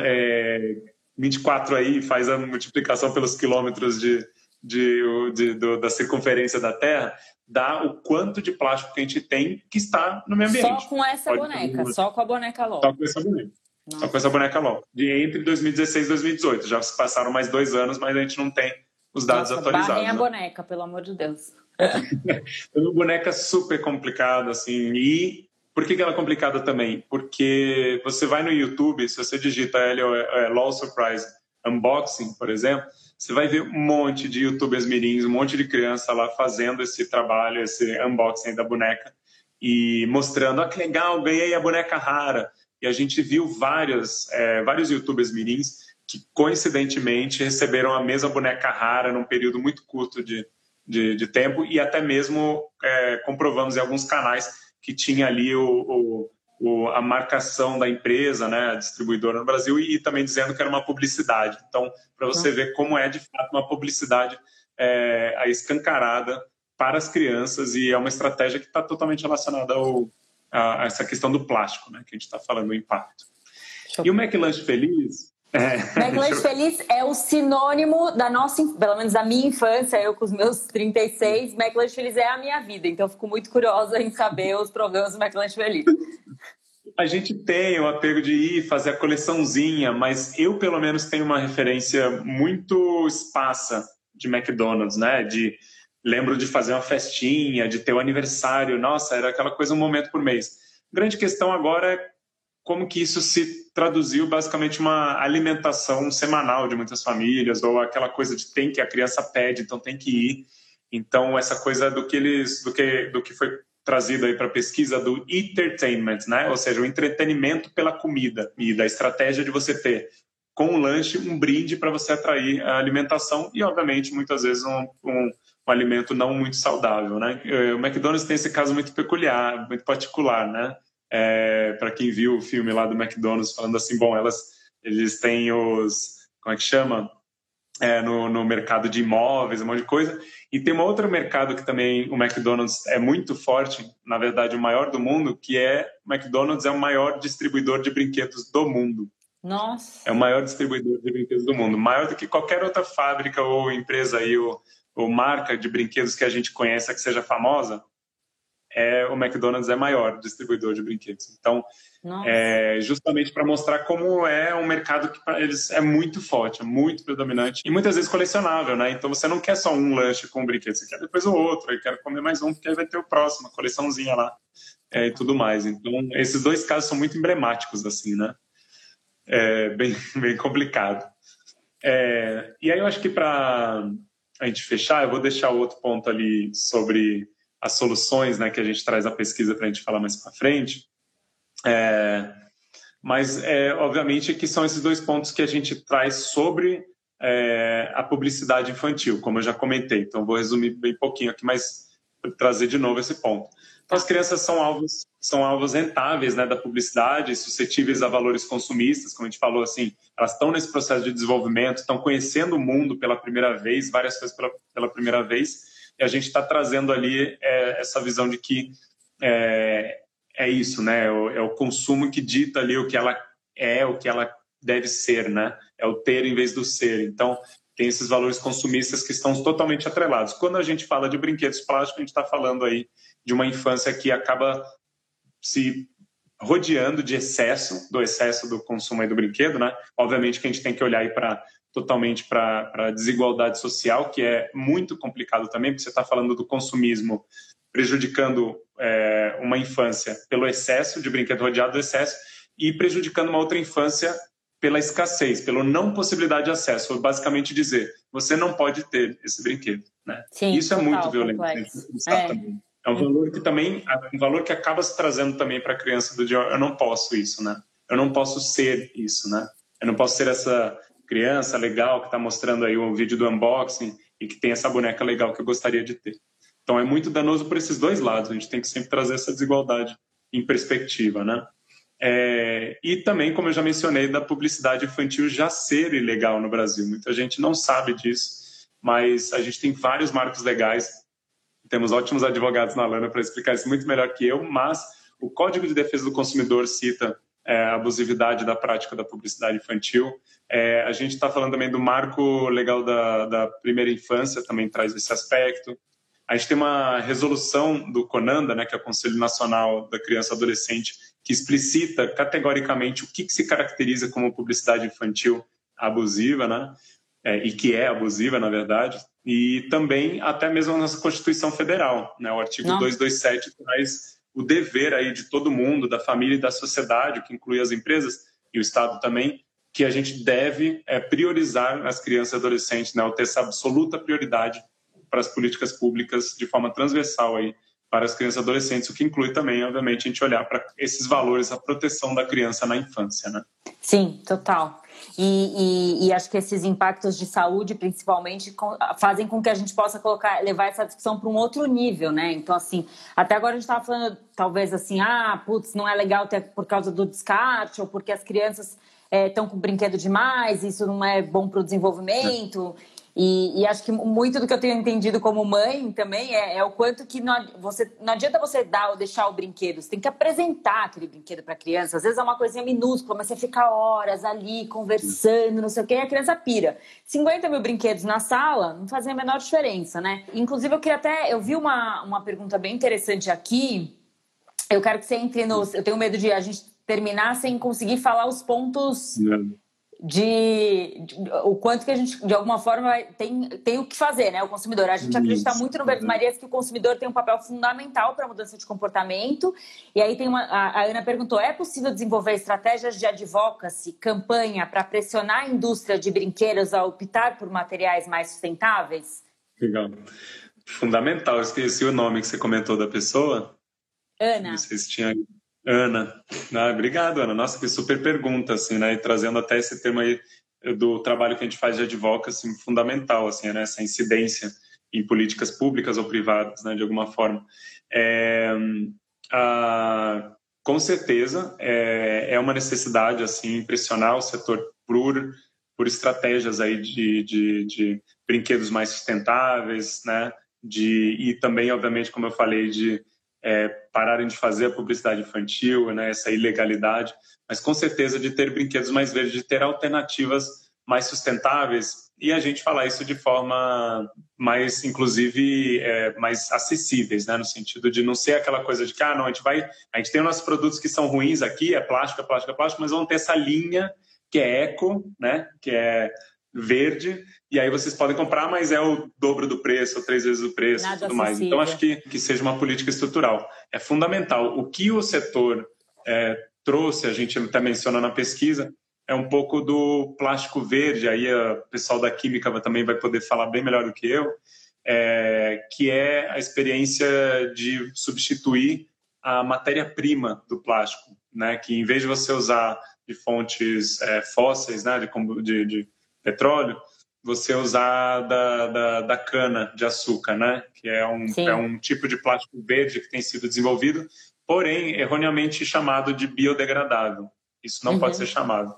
é, 24 aí faz a multiplicação pelos quilômetros de, de, de do, da circunferência da Terra, dá o quanto de plástico que a gente tem que está no meio ambiente. Só com essa Pode boneca, só com a boneca logo. Só com essa boneca. Nossa. Só com essa boneca logo. De entre 2016 e 2018. Já se passaram mais dois anos, mas a gente não tem os dados Nossa, atualizados. Barrem a né? boneca, pelo amor de Deus. (laughs) é uma boneca super complicada, assim. E por que, que ela é complicada também? Porque você vai no YouTube, se você digita é, Law Surprise Unboxing, por exemplo, você vai ver um monte de youtubers mirins, um monte de criança lá fazendo esse trabalho, esse unboxing da boneca e mostrando, ah, que legal, ganhei a boneca rara. E a gente viu vários, é, vários youtubers mirins que coincidentemente receberam a mesma boneca rara num período muito curto de, de, de tempo e até mesmo é, comprovamos em alguns canais que tinha ali o, o, a marcação da empresa, né, a distribuidora no Brasil e, e também dizendo que era uma publicidade. Então, para você uhum. ver como é de fato uma publicidade é, escancarada para as crianças e é uma estratégia que está totalmente relacionada ao, a, a, essa questão do plástico, né, que a gente está falando, o impacto. E o McLanche Feliz, é. (laughs) McLanche Feliz é o sinônimo da nossa, pelo menos da minha infância, eu com os meus 36, McLanche Feliz é a minha vida, então eu fico muito curiosa em saber os problemas do McLanche Feliz. A gente tem o apego de ir fazer a coleçãozinha, mas eu pelo menos tenho uma referência muito esparsa de McDonald's, né? De lembro de fazer uma festinha, de ter o um aniversário, nossa, era aquela coisa um momento por mês. Grande questão agora é como que isso se traduziu basicamente uma alimentação semanal de muitas famílias ou aquela coisa de tem que a criança pede, então tem que ir. Então essa coisa do que eles do que do que foi trazido aí para a pesquisa do entertainment, né? Ou seja, o entretenimento pela comida e da estratégia de você ter com o lanche um brinde para você atrair a alimentação e obviamente muitas vezes um, um, um alimento não muito saudável, né? O McDonald's tem esse caso muito peculiar, muito particular, né? é, para quem viu o filme lá do McDonald's, falando assim, bom, elas, eles têm os, como é que chama? É, no, no mercado de imóveis, um monte de coisa. E tem um outro mercado que também o McDonald's é muito forte, na verdade o maior do mundo, que é o McDonald's é o maior distribuidor de brinquedos do mundo. Nossa. É o maior distribuidor de brinquedos do mundo, maior do que qualquer outra fábrica ou empresa aí ou, ou marca de brinquedos que a gente conheça que seja famosa é o McDonald's é maior distribuidor de brinquedos. Então, é justamente para mostrar como é um mercado que para eles é muito forte, é muito predominante e muitas vezes colecionável, né? Então você não quer só um lanche com um brinquedo, você quer depois o outro, aí quer comer mais um porque aí vai ter o próximo, a coleçãozinha lá é, e tudo mais. Então esses dois casos são muito emblemáticos assim, né? É bem, (laughs) bem complicado. É, e aí eu acho que para a gente fechar, eu vou deixar outro ponto ali sobre as soluções né, que a gente traz a pesquisa para a gente falar mais para frente. É, mas, é, obviamente, que são esses dois pontos que a gente traz sobre é, a publicidade infantil, como eu já comentei. Então, vou resumir bem pouquinho aqui, mas trazer de novo esse ponto. Então, as crianças são alvos, são alvos rentáveis né, da publicidade, suscetíveis a valores consumistas, como a gente falou, assim, elas estão nesse processo de desenvolvimento, estão conhecendo o mundo pela primeira vez, várias coisas pela, pela primeira vez, e a gente está trazendo ali é, essa visão de que é, é isso, né? É o, é o, consumo que dita ali o que ela é, o que ela deve ser, né? É o ter em vez do ser. Então, tem esses valores consumistas que estão totalmente atrelados. Quando a gente fala de brinquedos plásticos, a gente está falando aí de uma infância que acaba se rodeando de excesso, do excesso do consumo aí do brinquedo, né? Obviamente que a gente tem que olhar aí para totalmente para a desigualdade social, que é muito complicado também, porque você está falando do consumismo prejudicando é, uma infância pelo excesso de brinquedo rodeado do excesso e prejudicando uma outra infância pela escassez, pela não possibilidade de acesso. basicamente dizer, você não pode ter esse brinquedo. Né? Sim, Isso é muito violento. É. é. um valor que também, um valor que acaba se trazendo também para a criança do dia. Eu não posso isso, né? Eu não posso ser isso, né? Eu não posso ser essa criança legal que está mostrando aí o vídeo do unboxing e que tem essa boneca legal que eu gostaria de ter. Então é muito danoso por esses dois lados. A gente tem que sempre trazer essa desigualdade em perspectiva, né? É, e também, como eu já mencionei, da publicidade infantil já ser ilegal no Brasil. Muita gente não sabe disso, mas a gente tem vários marcos legais. Temos ótimos advogados na Lana para explicar isso muito melhor que eu, mas o Código de Defesa do Consumidor cita é, a abusividade da prática da publicidade infantil. É, a gente está falando também do marco legal da, da primeira infância, também traz esse aspecto. A gente tem uma resolução do CONANDA, né, que é o Conselho Nacional da Criança e Adolescente, que explicita categoricamente o que, que se caracteriza como publicidade infantil abusiva, né? É, e que é abusiva, na verdade, e também até mesmo a nossa Constituição Federal, né? O artigo Não. 227 traz o dever aí de todo mundo, da família e da sociedade, que inclui as empresas e o Estado também, que a gente deve é, priorizar as crianças e adolescentes, né? Ter essa absoluta prioridade para as políticas públicas de forma transversal aí para as crianças e adolescentes, o que inclui também, obviamente, a gente olhar para esses valores, a proteção da criança na infância, né? Sim, total. E, e, e, acho que esses impactos de saúde, principalmente, fazem com que a gente possa colocar, levar essa discussão para um outro nível, né? Então, assim, até agora a gente estava falando, talvez assim, ah, putz, não é legal ter por causa do descarte, ou porque as crianças estão é, com brinquedo demais, isso não é bom para o desenvolvimento. É. E, e, acho que muito do que eu tenho entendido como mãe também é, é o quanto que não, você, não adianta você dar ou deixar o brinquedo, você tem que apresentar aquele brinquedo para a criança. Às vezes é uma coisinha minúscula, mas você fica horas ali conversando, não sei o quê, e a criança pira. 50 mil brinquedos na sala não fazem a menor diferença, né? Inclusive, eu queria até. Eu vi uma, uma pergunta bem interessante aqui. Eu quero que você entre nos. Eu tenho medo de a gente terminar sem conseguir falar os pontos. De, de, o quanto que a gente, de alguma forma, tem, tem o que fazer, né? O consumidor. A gente Isso. acredita muito no Verdes Marias que o consumidor tem um papel fundamental para a mudança de comportamento. E aí tem uma. A, a, Ana perguntou: é possível desenvolver estratégias de advocacy, campanha para pressionar a indústria de brinquedos a optar por materiais mais sustentáveis? Legal. Fundamental, esqueci o nome que você comentou da pessoa. Ana. Não sei se tinha Ana. Ah, obrigado, Ana. Nossa, que super pergunta, assim, né? E trazendo até esse tema aí do trabalho que a gente faz de advocacy fundamental, assim, né? Essa incidência em políticas públicas ou privadas, né? De alguma forma. É, a, com certeza, é, é uma necessidade, assim, impressionar o setor por, por estratégias aí de, de, de brinquedos mais sustentáveis, né? De, e também, obviamente, como eu falei, de é, pararem de fazer a publicidade infantil, né, essa ilegalidade, mas com certeza de ter brinquedos mais verdes, de ter alternativas mais sustentáveis e a gente falar isso de forma mais, inclusive, é, mais acessíveis, né? No sentido de não ser aquela coisa de que, ah, não, a gente vai, a gente tem os nossos produtos que são ruins aqui, é plástico, é plástico, é plástico, mas vão ter essa linha que é eco, né? Que é verde, e aí vocês podem comprar, mas é o dobro do preço, ou três vezes o preço Nada e tudo mais. Então, acho que, que seja uma política estrutural. É fundamental. O que o setor é, trouxe, a gente até menciona na pesquisa, é um pouco do plástico verde, aí o pessoal da química também vai poder falar bem melhor do que eu, é, que é a experiência de substituir a matéria-prima do plástico, né? que em vez de você usar de fontes é, fósseis, né? de, de, de petróleo, você usar da, da, da, cana de açúcar, né? Que é um, é um tipo de plástico verde que tem sido desenvolvido, porém erroneamente chamado de biodegradável. Isso não uhum. pode ser chamado.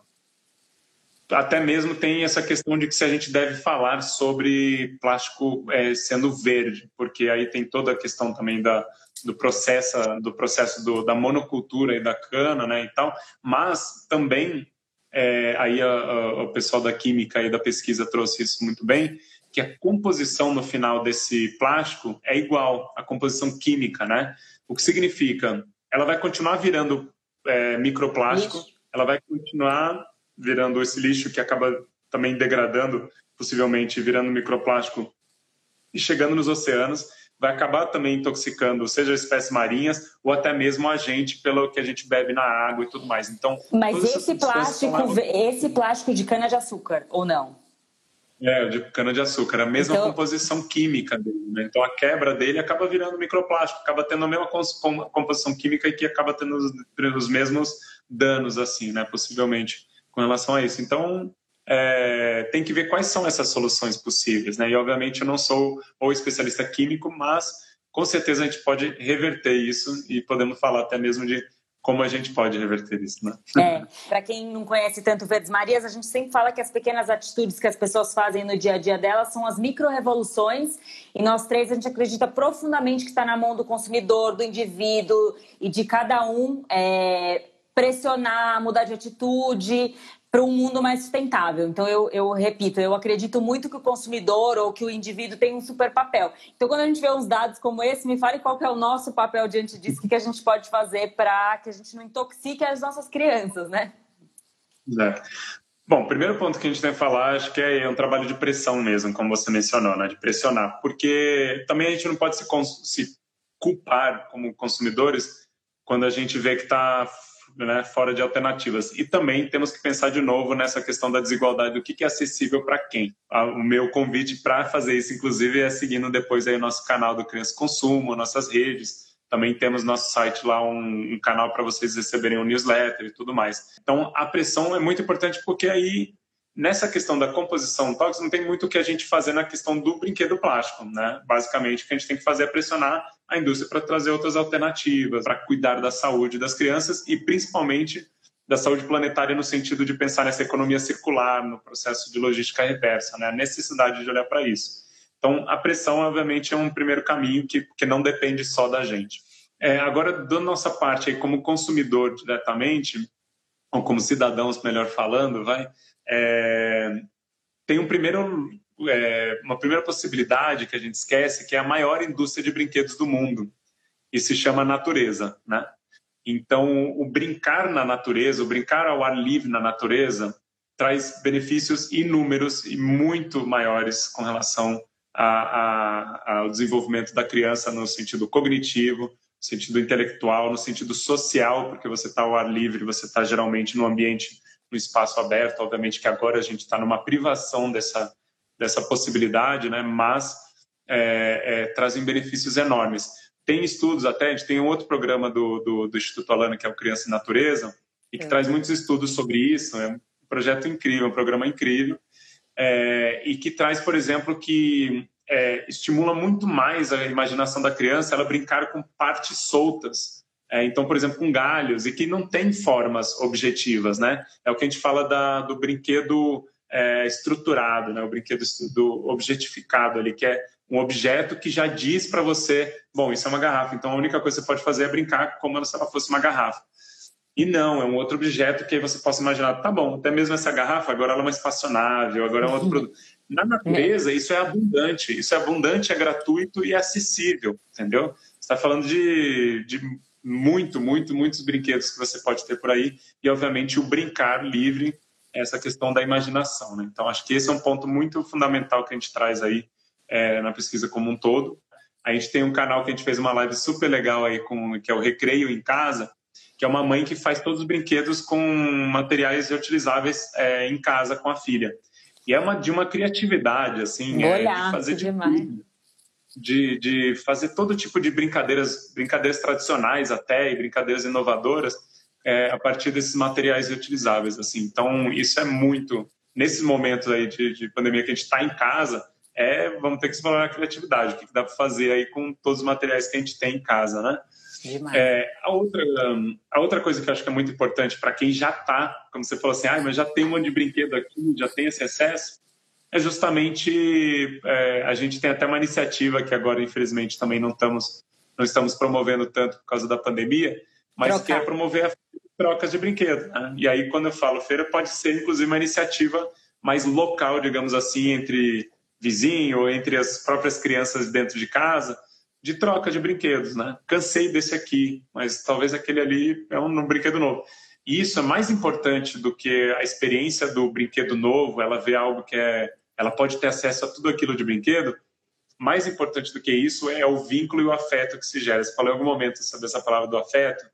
Até mesmo tem essa questão de que se a gente deve falar sobre plástico é, sendo verde, porque aí tem toda a questão também da, do processo, do processo do, da monocultura e da cana, né, e tal. Mas também é, aí a, a, o pessoal da química e da pesquisa trouxe isso muito bem, que a composição no final desse plástico é igual à composição química, né? O que significa, ela vai continuar virando é, microplástico, lixo. ela vai continuar virando esse lixo que acaba também degradando, possivelmente virando microplástico e chegando nos oceanos, vai acabar também intoxicando, seja espécies marinhas ou até mesmo a gente pelo que a gente bebe na água e tudo mais. Então, mas esse plástico, esse plástico de cana de açúcar ou não? É, de cana-de-açúcar, a mesma então... composição química dele. Né? Então, a quebra dele acaba virando microplástico, acaba tendo a mesma composição química e que acaba tendo os, os mesmos danos, assim, né? Possivelmente, com relação a isso. Então, é, tem que ver quais são essas soluções possíveis, né? E, obviamente, eu não sou o especialista químico, mas com certeza a gente pode reverter isso e podemos falar até mesmo de como a gente pode reverter isso, né? É, para quem não conhece tanto Verdes Marias, a gente sempre fala que as pequenas atitudes que as pessoas fazem no dia a dia delas são as micro-revoluções e nós três a gente acredita profundamente que está na mão do consumidor, do indivíduo e de cada um é, pressionar, mudar de atitude, para um mundo mais sustentável. Então, eu, eu repito, eu acredito muito que o consumidor ou que o indivíduo tem um super papel. Então, quando a gente vê uns dados como esse, me fale qual é o nosso papel diante disso, o que a gente pode fazer para que a gente não intoxique as nossas crianças, né? É. Bom, o primeiro ponto que a gente tem que falar, acho que é um trabalho de pressão mesmo, como você mencionou, né? de pressionar, porque também a gente não pode se, se culpar como consumidores quando a gente vê que está né, fora de alternativas. E também temos que pensar de novo nessa questão da desigualdade, do que, é acessível para quem. O meu convite para fazer isso, inclusive, é seguindo depois aí o nosso canal do Criança Consumo, nossas redes. Também temos nosso site lá, um, um canal para vocês receberem um newsletter e tudo mais. Então, a pressão é muito importante porque aí Nessa questão da composição tóxica, não tem muito o que a gente fazer na questão do brinquedo plástico, né? Basicamente, o que a gente tem que fazer é pressionar a indústria para trazer outras alternativas, para cuidar da saúde das crianças e principalmente da saúde planetária no sentido de pensar nessa economia circular, no processo de logística reversa, né? A necessidade de olhar para isso. Então, a pressão, obviamente, é um primeiro caminho que, que não depende só da gente. É, agora, da nossa parte, aí, como consumidor diretamente, ou como cidadãos, melhor falando, vai, é, tem um primeiro, é, uma primeira possibilidade que a gente esquece, que é a maior indústria de brinquedos do mundo, e se chama natureza, né? Então, o brincar na natureza, o brincar ao ar livre na natureza, traz benefícios inúmeros e muito maiores com relação a, a, ao desenvolvimento da criança no sentido cognitivo, no sentido intelectual, no sentido social, porque você está ao ar livre, você está geralmente no ambiente no espaço aberto. Obviamente que agora a gente está numa privação dessa, dessa possibilidade, né? mas é, é, trazem benefícios enormes. Tem estudos até, a gente tem um outro programa do, do, do Instituto Alana, que é o Criança e Natureza, e que é. traz muitos estudos sobre isso. É um projeto incrível, um programa incrível, é, e que traz, por exemplo, que é, estimula muito mais a imaginação da criança ela brincar com partes soltas é, então, por exemplo, com galhos e que não tem formas objetivas, né? É o que a gente fala da, do brinquedo é, estruturado, né? O brinquedo do objetificado ali, que é um objeto que já diz para você, bom, isso é uma garrafa, então a única coisa que você pode fazer é brincar como se ela fosse uma garrafa. E não, é um outro objeto que aí você possa imaginar, tá bom, até mesmo essa garrafa, agora ela é uma espaçonável, agora é um outro produto. Na natureza, isso é abundante, isso é abundante, é gratuito e é acessível, entendeu? Você está falando de, de muito, muito, muitos brinquedos que você pode ter por aí e, obviamente, o brincar livre, essa questão da imaginação. Né? Então, acho que esse é um ponto muito fundamental que a gente traz aí é, na pesquisa como um todo. A gente tem um canal que a gente fez uma live super legal aí, com, que é o Recreio em Casa, que é uma mãe que faz todos os brinquedos com materiais reutilizáveis é, em casa com a filha. E é uma, de uma criatividade, assim, é, de fazer de demais. tudo de, de fazer todo tipo de brincadeiras, brincadeiras tradicionais até e brincadeiras inovadoras é, a partir desses materiais reutilizáveis. Assim. Então, isso é muito. Nesses momentos aí de, de pandemia que a gente está em casa, é, vamos ter que explorar a criatividade, o que, que dá para fazer aí com todos os materiais que a gente tem em casa, né? É, a, outra, a outra coisa que eu acho que é muito importante para quem já está, como você falou assim, ah, mas já tem um monte de brinquedo aqui, já tem esse excesso, é justamente é, a gente tem até uma iniciativa que agora infelizmente também não estamos não estamos promovendo tanto por causa da pandemia, mas Trocar. que é promover a trocas de brinquedo. Né? E aí quando eu falo feira pode ser inclusive uma iniciativa mais local, digamos assim, entre vizinho ou entre as próprias crianças dentro de casa, de troca de brinquedos, né? Cansei desse aqui, mas talvez aquele ali é um, um brinquedo novo. E isso é mais importante do que a experiência do brinquedo novo, ela vê algo que é. Ela pode ter acesso a tudo aquilo de brinquedo. Mais importante do que isso é o vínculo e o afeto que se gera. Você falou em algum momento sobre essa palavra do afeto.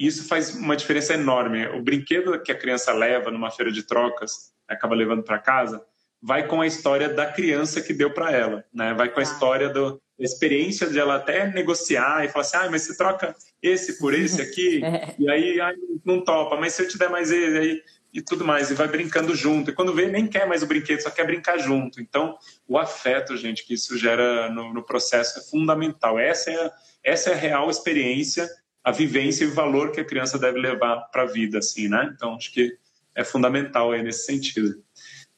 Isso faz uma diferença enorme. O brinquedo que a criança leva numa feira de trocas, acaba levando para casa, vai com a história da criança que deu para ela, né? Vai com a história do, da experiência de ela até negociar e falar assim, ah, mas você troca esse por esse (laughs) aqui, é. e aí não topa, mas se eu te der mais ele, aí e tudo mais, e vai brincando junto. E quando vê, nem quer mais o brinquedo, só quer brincar junto. Então, o afeto, gente, que isso gera no, no processo é fundamental. Essa é, essa é a real experiência, a vivência e o valor que a criança deve levar para a vida, assim, né? Então, acho que é fundamental aí nesse sentido.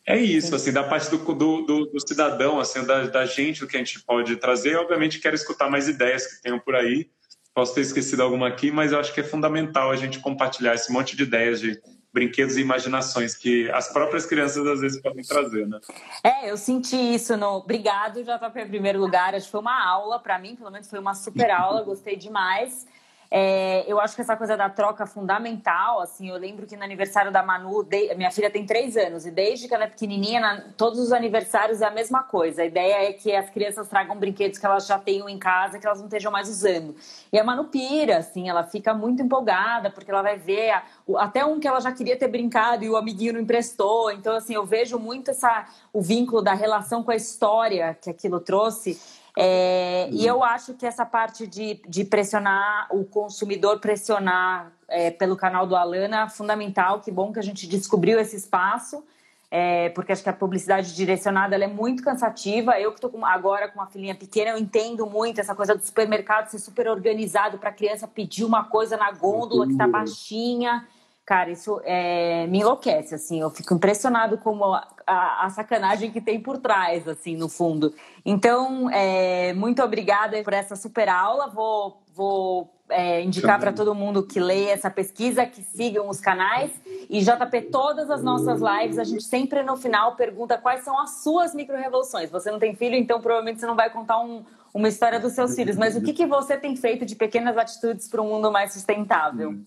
É isso, assim, da parte do, do, do, cidadão, assim, da, da, gente, do que a gente pode trazer. Obviamente, quero escutar mais ideias que tenham por aí. Posso ter esquecido alguma aqui, mas eu acho que é fundamental a gente compartilhar esse monte de ideias de brinquedos e imaginações que as próprias crianças às vezes podem trazer, né? É, eu senti isso no. Obrigado, JP, em primeiro lugar. Acho que foi uma aula para mim, pelo menos foi uma super aula, gostei demais. É, eu acho que essa coisa da troca é fundamental, assim, eu lembro que no aniversário da Manu, de, minha filha tem três anos, e desde que ela é pequenininha, na, todos os aniversários é a mesma coisa. A ideia é que as crianças tragam brinquedos que elas já tenham em casa, que elas não estejam mais usando. E a Manu pira, assim, ela fica muito empolgada, porque ela vai ver a, até um que ela já queria ter brincado e o amiguinho não emprestou. Então, assim, eu vejo muito essa, o vínculo da relação com a história que aquilo trouxe. É, e eu acho que essa parte de, de pressionar o consumidor, pressionar é, pelo canal do Alana, é fundamental. Que bom que a gente descobriu esse espaço, é, porque acho que a publicidade direcionada é muito cansativa. Eu que estou agora com uma filhinha pequena, eu entendo muito essa coisa do supermercado ser super organizado para a criança pedir uma coisa na gôndola que está baixinha. Cara, isso é, me enlouquece, assim. Eu fico impressionado com a, a, a, sacanagem que tem por trás, assim, no fundo. Então, é, muito obrigada por essa super aula. Vou, vou é, indicar para todo mundo que leia essa pesquisa, que sigam os canais. E JP, todas as nossas lives, a gente sempre no final pergunta quais são as suas micro-revoluções. Você não tem filho, então provavelmente você não vai contar um, uma história dos seus filhos. Mas o que, que você tem feito de pequenas atitudes para um mundo mais sustentável? Hum.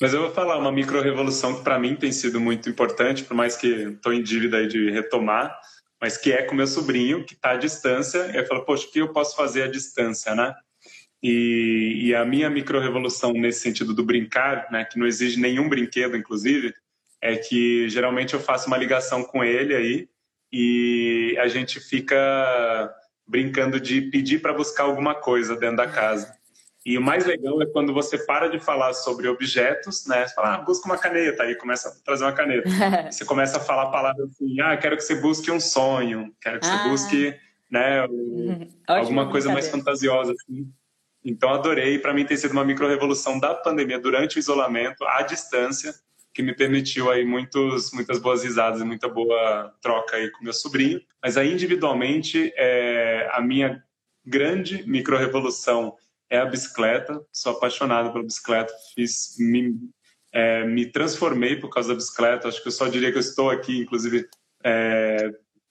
Mas eu vou falar uma micro-revolução que para mim tem sido muito importante, por mais que estou em dívida de retomar, mas que é com meu sobrinho, que está à distância. E eu falo, poxa, o que eu posso fazer à distância, né? E, e a minha micro-revolução nesse sentido do brincar, né, que não exige nenhum brinquedo, inclusive, é que geralmente eu faço uma ligação com ele aí e a gente fica brincando de pedir para buscar alguma coisa dentro da casa. E o mais legal é quando você para de falar sobre objetos, né? Você fala, ah, busca uma caneta, aí começa a trazer uma caneta. (laughs) você começa a falar palavras assim, ah, quero que você busque um sonho, quero que ah. você busque, né, alguma coisa mais fantasiosa, assim. Então, adorei. Para mim, tem sido uma micro-revolução da pandemia durante o isolamento, à distância, que me permitiu aí muitos, muitas boas risadas e muita boa troca aí com meu sobrinho. Mas aí, individualmente, é, a minha grande micro-revolução é a bicicleta. Sou apaixonado pela bicicleta. Fiz, me, é, me transformei por causa da bicicleta. Acho que eu só diria que eu estou aqui, inclusive, é,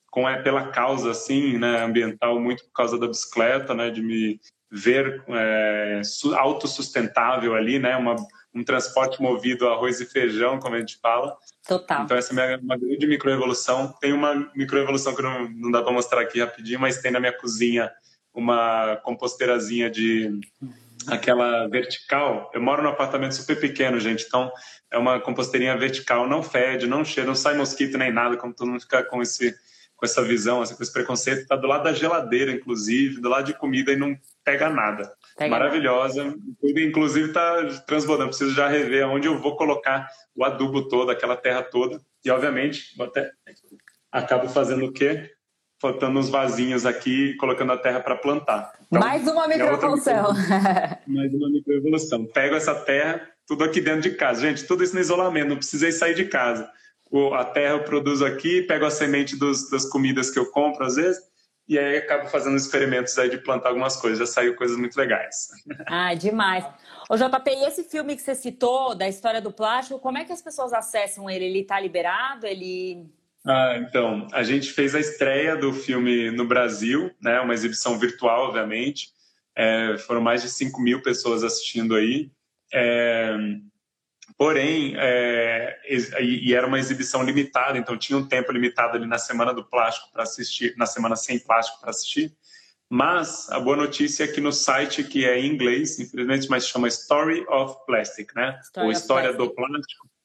com é pela causa assim, né, ambiental, muito por causa da bicicleta, né, de me ver é, autossustentável ali, né, uma, um transporte movido a arroz e feijão, como a gente fala. Total. Então essa é uma grande microevolução. Tem uma microevolução que não, não dá para mostrar aqui rapidinho, mas tem na minha cozinha uma composteirazinha de aquela vertical. Eu moro num apartamento super pequeno, gente, então é uma composteirinha vertical, não fede, não cheira, não sai mosquito nem nada, como todo mundo fica com esse com essa visão, assim, com esse preconceito, está do lado da geladeira, inclusive, do lado de comida e não pega nada. Pega Maravilhosa, nada. inclusive está transbordando. Preciso já rever onde eu vou colocar o adubo todo, aquela terra toda. E, obviamente, até acabo fazendo o quê? Botando uns vasinhos aqui, colocando a terra para plantar. Então, mais uma microevolução. (laughs) mais uma microevolução. Pego essa terra, tudo aqui dentro de casa. Gente, tudo isso no isolamento, não precisei sair de casa. A terra eu produzo aqui, pego a semente dos, das comidas que eu compro às vezes, e aí acabo fazendo experimentos aí de plantar algumas coisas. Já saiu coisas muito legais. (laughs) Ah, demais. Ô JP, e esse filme que você citou, da história do plástico, como é que as pessoas acessam ele? Ele está liberado? Ele Ah, então, a gente fez a estreia do filme no Brasil, né? Uma exibição virtual, obviamente. É, foram mais de 5 mil pessoas assistindo aí. É, porém, é, e, e, era uma exibição limitada, então tinha um tempo limitado ali na semana do plástico para assistir, na semana sem plástico para assistir. Mas a boa notícia é que no site, que é em inglês, infelizmente, mas chama Story of Plastic, né? Story Ou História Plastic. do Plástico.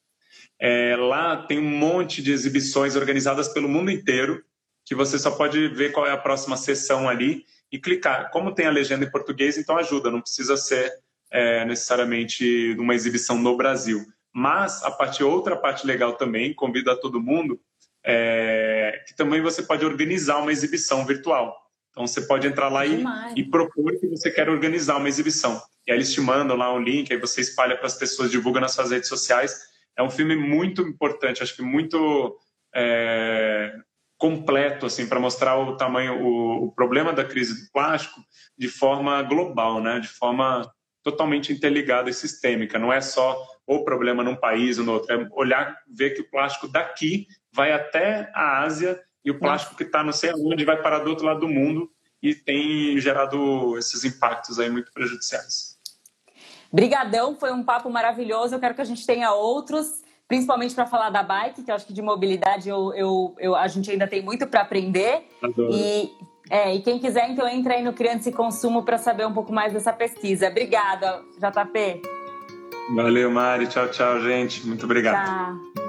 É, lá tem um monte de exibições organizadas pelo mundo inteiro, que você só pode ver qual é a próxima sessão ali e clicar. Como tem a legenda em português, então ajuda, não precisa ser é, necessariamente uma exibição no Brasil. Mas a parte outra parte legal também, convido a todo mundo, é, que também você pode organizar uma exibição virtual. Então você pode entrar lá e, e, propor que você quer organizar uma exibição. E aí eles te mandam lá um link, aí você espalha para as pessoas, divulga nas suas redes sociais. É um filme muito importante, acho que muito é, completo assim para mostrar o tamanho, o, o, problema da crise do plástico de forma global, né? De forma totalmente interligada e sistêmica. Não é só o problema num país ou no outro, é olhar, ver que o plástico daqui vai até a Ásia e o plástico que está não sei aonde vai parar do outro lado do mundo e tem gerado esses impactos aí muito prejudiciais. Brigadão, foi um papo maravilhoso. Eu quero que a gente tenha outros, principalmente para falar da bike, que eu acho que de mobilidade eu, eu, eu a gente ainda tem muito para aprender. Adoro. E, é, e quem quiser, então, entra aí no Criança e Consumo para saber um pouco mais dessa pesquisa. Obrigada, JP. Valeu, Mari. Tchau, tchau, gente. Muito obrigado.